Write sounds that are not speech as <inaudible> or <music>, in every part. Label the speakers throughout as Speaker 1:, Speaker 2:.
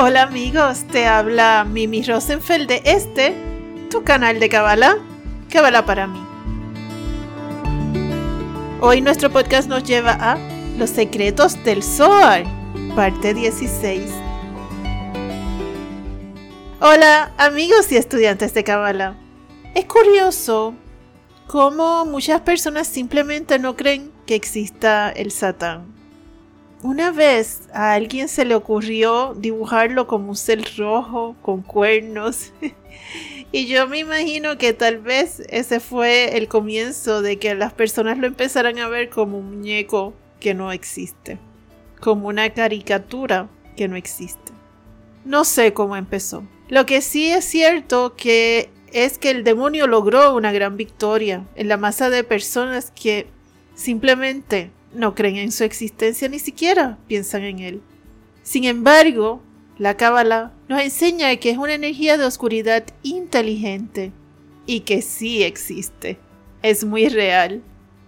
Speaker 1: Hola amigos, te habla Mimi Rosenfeld de este, tu canal de Kabbalah, Kabbalah para mí. Hoy nuestro podcast nos lleva a Los secretos del Zohar, parte 16. Hola amigos y estudiantes de Kabbalah. Es curioso cómo muchas personas simplemente no creen que exista el Satán. Una vez a alguien se le ocurrió dibujarlo como un ser rojo con cuernos. <laughs> y yo me imagino que tal vez ese fue el comienzo de que las personas lo empezaran a ver como un muñeco que no existe. Como una caricatura que no existe. No sé cómo empezó. Lo que sí es cierto que es que el demonio logró una gran victoria en la masa de personas que simplemente no creen en su existencia ni siquiera piensan en él. Sin embargo, la Cábala nos enseña que es una energía de oscuridad inteligente y que sí existe, es muy real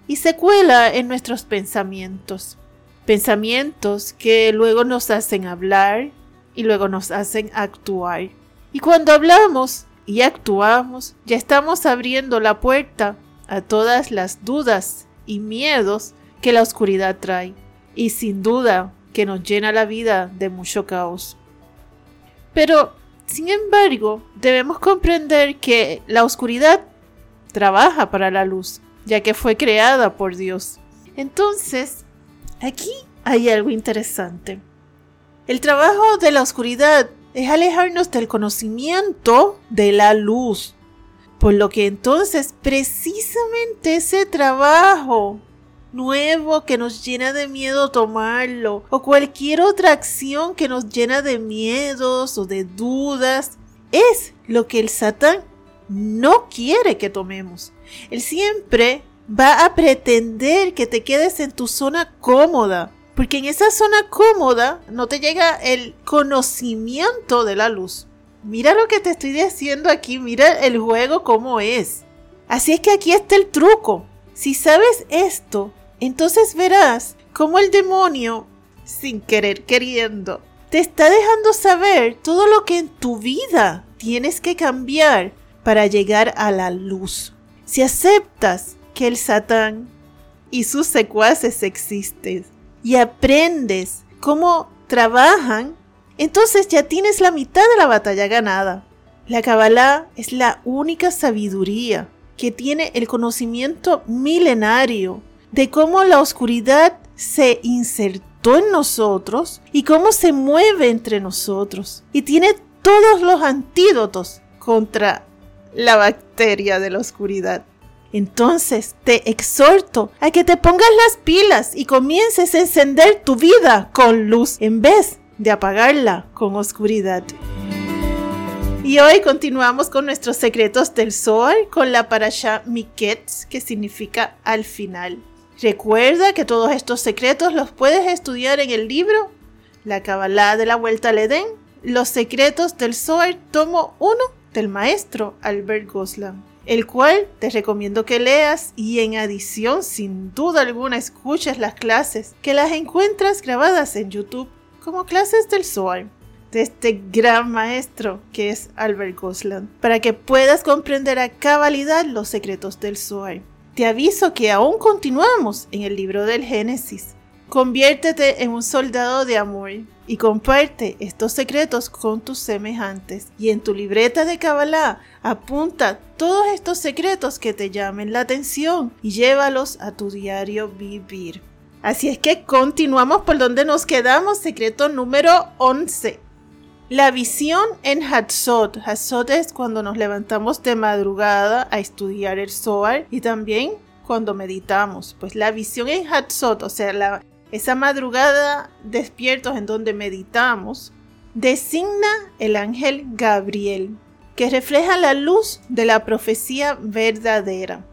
Speaker 1: y se cuela en nuestros pensamientos. Pensamientos que luego nos hacen hablar y luego nos hacen actuar. Y cuando hablamos y actuamos, ya estamos abriendo la puerta a todas las dudas y miedos que la oscuridad trae y sin duda que nos llena la vida de mucho caos. Pero, sin embargo, debemos comprender que la oscuridad trabaja para la luz, ya que fue creada por Dios. Entonces, aquí hay algo interesante. El trabajo de la oscuridad es alejarnos del conocimiento de la luz. Por lo que entonces precisamente ese trabajo nuevo que nos llena de miedo tomarlo, o cualquier otra acción que nos llena de miedos o de dudas, es lo que el Satán no quiere que tomemos. Él siempre va a pretender que te quedes en tu zona cómoda, porque en esa zona cómoda no te llega el conocimiento de la luz. Mira lo que te estoy diciendo aquí, mira el juego como es. Así es que aquí está el truco. Si sabes esto, entonces verás cómo el demonio, sin querer queriendo, te está dejando saber todo lo que en tu vida tienes que cambiar para llegar a la luz. Si aceptas que el Satán y sus secuaces existen y aprendes cómo trabajan, entonces ya tienes la mitad de la batalla ganada. La Kabbalah es la única sabiduría que tiene el conocimiento milenario de cómo la oscuridad se insertó en nosotros y cómo se mueve entre nosotros. Y tiene todos los antídotos contra la bacteria de la oscuridad. Entonces te exhorto a que te pongas las pilas y comiences a encender tu vida con luz en vez de apagarla con oscuridad. Y hoy continuamos con nuestros secretos del Zohar con la parasha Miketz, que significa al final. Recuerda que todos estos secretos los puedes estudiar en el libro La Kabbalah de la Vuelta al Edén, Los secretos del Zohar, tomo 1 del maestro Albert Goslam, el cual te recomiendo que leas y en adición, sin duda alguna, escuches las clases que las encuentras grabadas en YouTube como clases del Zohar de este gran maestro que es Albert Goslam, para que puedas comprender a cabalidad los secretos del Zohar. Te aviso que aún continuamos en el libro del Génesis. Conviértete en un soldado de amor y comparte estos secretos con tus semejantes. Y en tu libreta de Kabbalah apunta todos estos secretos que te llamen la atención y llévalos a tu diario vivir. Así es que continuamos por donde nos quedamos, secreto número 11. La visión en Hatzot. Hatzot es cuando nos levantamos de madrugada a estudiar el Zohar y también cuando meditamos. Pues la visión en Hatzot, o sea, esa madrugada despiertos en donde meditamos, designa el ángel Gabriel, que refleja la luz de la profecía verdadera.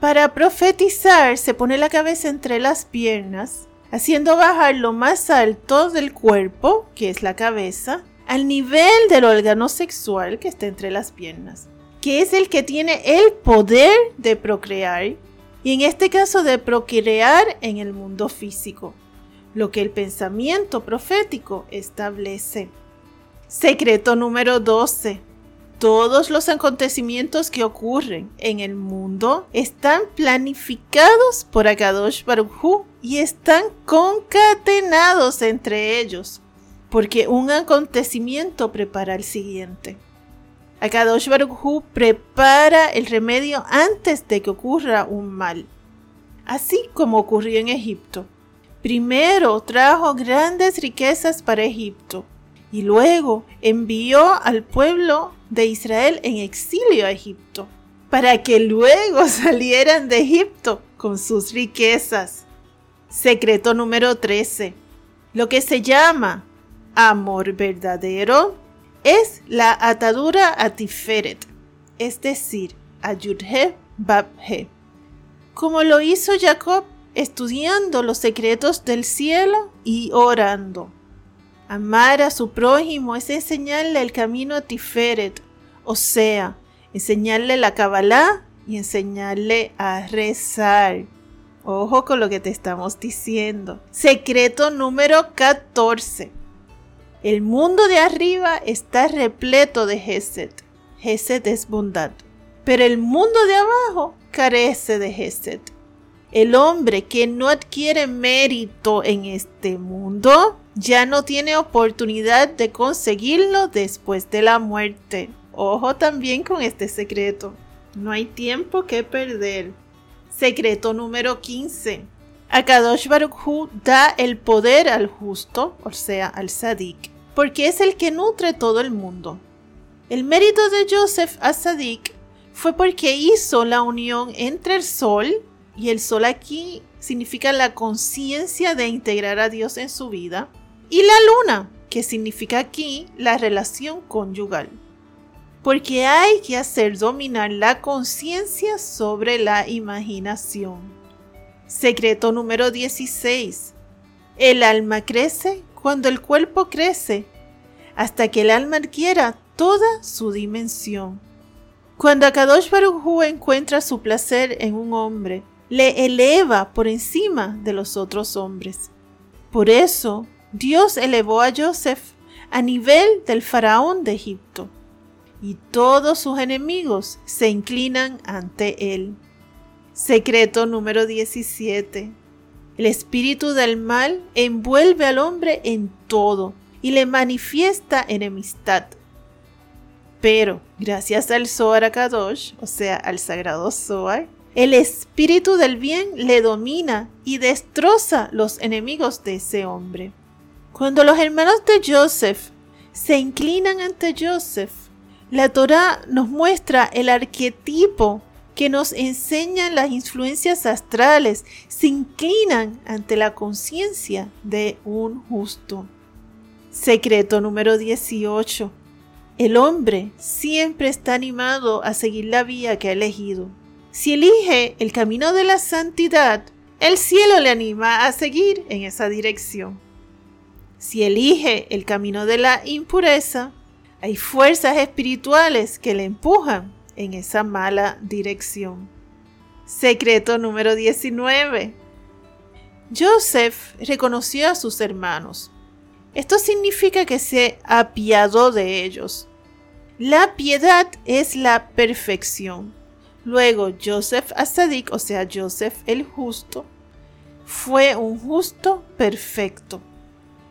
Speaker 1: Para profetizar se pone la cabeza entre las piernas, haciendo bajar lo más alto del cuerpo, que es la cabeza, al nivel del órgano sexual que está entre las piernas. que es el que tiene el poder de procrear, y en este caso de procrear en el mundo físico, lo que el pensamiento profético establece. Secreto número 12. Todos los acontecimientos que ocurren en el mundo están planificados por Akadosh Baruj y están concatenados entre ellos, porque un acontecimiento prepara el siguiente. Akadosh Baruj prepara el remedio antes de que ocurra un mal, así como ocurrió en Egipto. Primero trajo grandes riquezas para Egipto y luego envió al pueblo de Israel en exilio a Egipto, para que luego <laughs> salieran de Egipto con sus riquezas. Secreto número 13. Lo que se llama amor verdadero es la atadura a Tiferet, es decir, a Babhe. Como lo hizo Jacob estudiando los secretos del cielo y orando. Amar a su prójimo es enseñarle el camino a Tiferet, o sea, enseñarle la Kabbalah y enseñarle a rezar. Ojo con lo que te estamos diciendo. Secreto número 14. El mundo de arriba está repleto de Gesed. Gesed es bondad. Pero el mundo de abajo carece de Gesed. El hombre que no adquiere mérito en este mundo ya no tiene oportunidad de conseguirlo después de la muerte. Ojo también con este secreto. No hay tiempo que perder. Secreto número 15. Akadosh Baruch da el poder al justo, o sea, al sadik, porque es el que nutre todo el mundo. El mérito de Joseph a fue porque hizo la unión entre el sol, y el sol aquí significa la conciencia de integrar a Dios en su vida, y la luna, que significa aquí la relación conyugal. Porque hay que hacer dominar la conciencia sobre la imaginación. Secreto número 16. El alma crece cuando el cuerpo crece, hasta que el alma adquiera toda su dimensión. Cuando Akadosh Baruj encuentra su placer en un hombre, le eleva por encima de los otros hombres. Por eso, Dios elevó a Joseph a nivel del faraón de Egipto, y todos sus enemigos se inclinan ante él. Secreto número 17. El espíritu del mal envuelve al hombre en todo y le manifiesta enemistad. Pero, gracias al Zohar Kadosh, o sea, al sagrado Zohar, el espíritu del bien le domina y destroza los enemigos de ese hombre. Cuando los hermanos de Joseph se inclinan ante Joseph, la Torah nos muestra el arquetipo que nos enseña las influencias astrales, se inclinan ante la conciencia de un justo. Secreto número 18. El hombre siempre está animado a seguir la vía que ha elegido. Si elige el camino de la santidad, el cielo le anima a seguir en esa dirección. Si elige el camino de la impureza, hay fuerzas espirituales que le empujan en esa mala dirección. Secreto número 19. Joseph reconoció a sus hermanos. Esto significa que se apiadó de ellos. La piedad es la perfección. Luego Joseph Asadik, o sea, Joseph el justo, fue un justo perfecto.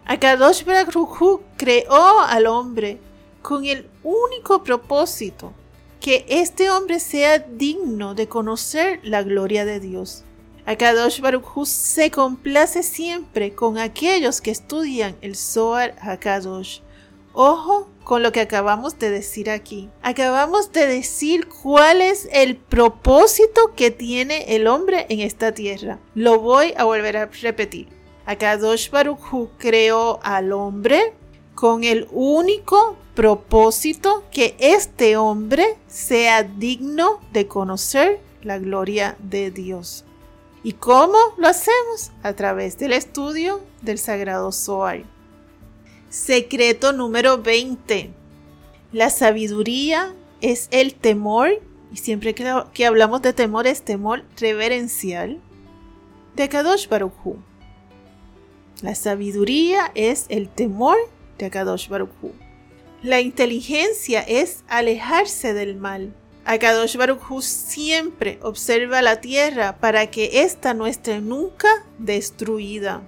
Speaker 1: Akadosh Baruj creó al hombre con el único propósito que este hombre sea digno de conocer la gloria de Dios. Akadosh Baruj se complace siempre con aquellos que estudian el Zohar Akadosh. Ojo con lo que acabamos de decir aquí. Acabamos de decir cuál es el propósito que tiene el hombre en esta tierra. Lo voy a volver a repetir. Akadosh Baruch creó al hombre con el único propósito que este hombre sea digno de conocer la gloria de Dios. ¿Y cómo lo hacemos? A través del estudio del Sagrado Zohar. Secreto número 20. La sabiduría es el temor, y siempre que, hablamos de temor es temor reverencial, de Kadosh Baruch Hu. La sabiduría es el temor de Kadosh Baruch Hu. La inteligencia es alejarse del mal. Akadosh Baruch Hu siempre observa la tierra para que ésta no esté nunca destruida.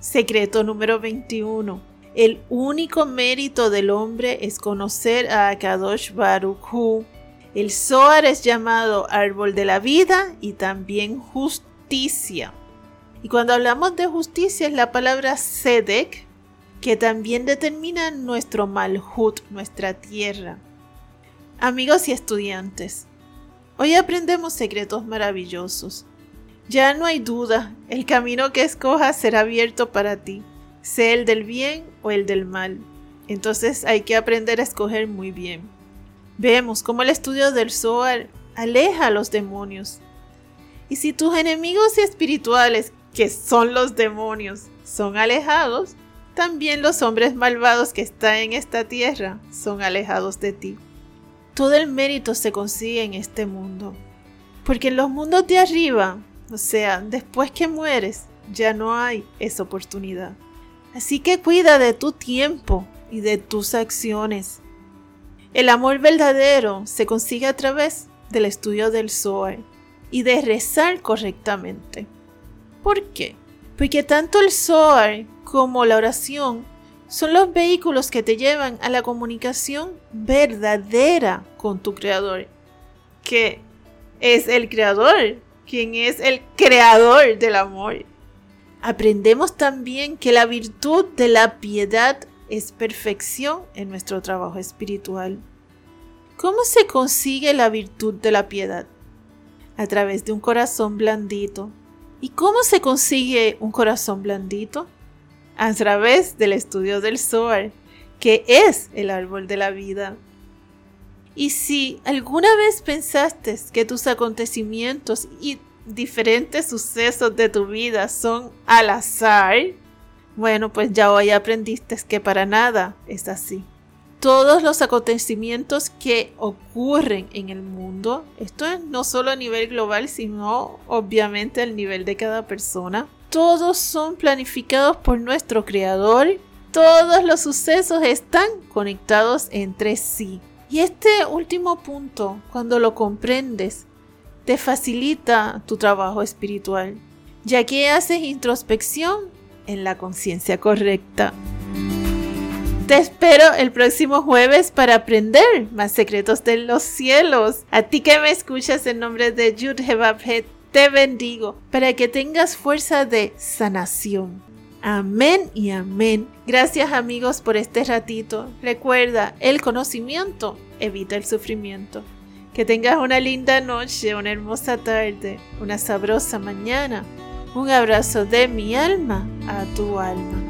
Speaker 1: Secreto número 21. El único mérito del hombre es conocer a Akadosh Baruch Hu. El Zohar es llamado árbol de la vida y también justicia. Y cuando hablamos de justicia es la palabra Sedek, que también determina nuestro malhut, nuestra tierra. Amigos y estudiantes, hoy aprendemos secretos maravillosos. Ya no hay duda, el camino que escojas será abierto para ti, sea el del bien o el del mal. Entonces hay que aprender a escoger muy bien. Vemos cómo el estudio del Zohar aleja a los demonios. Y si tus enemigos espirituales, que son los demonios, son alejados, también los hombres malvados que están en esta tierra son alejados de ti. Todo el mérito se consigue en este mundo. Porque en los mundos de arriba, o sea, después que mueres, ya no hay esa oportunidad. Así que cuida de tu tiempo y de tus acciones. El amor verdadero se consigue a través del estudio del Zohar y de rezar correctamente. ¿Por qué? Porque tanto el Zohar como la oración son los vehículos que te llevan a la comunicación verdadera con tu creador, que es el creador, quien es el creador del amor. Aprendemos también que la virtud de la piedad es perfección en nuestro trabajo espiritual. ¿Cómo se consigue la virtud de la piedad? A través de un corazón blandito. ¿Y cómo se consigue un corazón blandito? A través del estudio del Zohar, que es el árbol de la vida. Y si alguna vez pensaste que tus acontecimientos y diferentes sucesos de tu vida son al azar, bueno, pues ya hoy aprendiste que para nada es así. Todos los acontecimientos que ocurren en el mundo, esto es no solo a nivel global, sino obviamente al nivel de cada persona, todos son planificados por nuestro Creador. Todos los sucesos están conectados entre sí. Y este último punto, cuando lo comprendes, te facilita tu trabajo espiritual, ya que haces introspección en la conciencia correcta. Te espero el próximo jueves para aprender más secretos de los cielos. A ti que me escuchas en nombre de Jude te bendigo para que tengas fuerza de sanación. Amén y amén. Gracias amigos por este ratito. Recuerda, el conocimiento evita el sufrimiento. Que tengas una linda noche, una hermosa tarde, una sabrosa mañana. Un abrazo de mi alma a tu alma.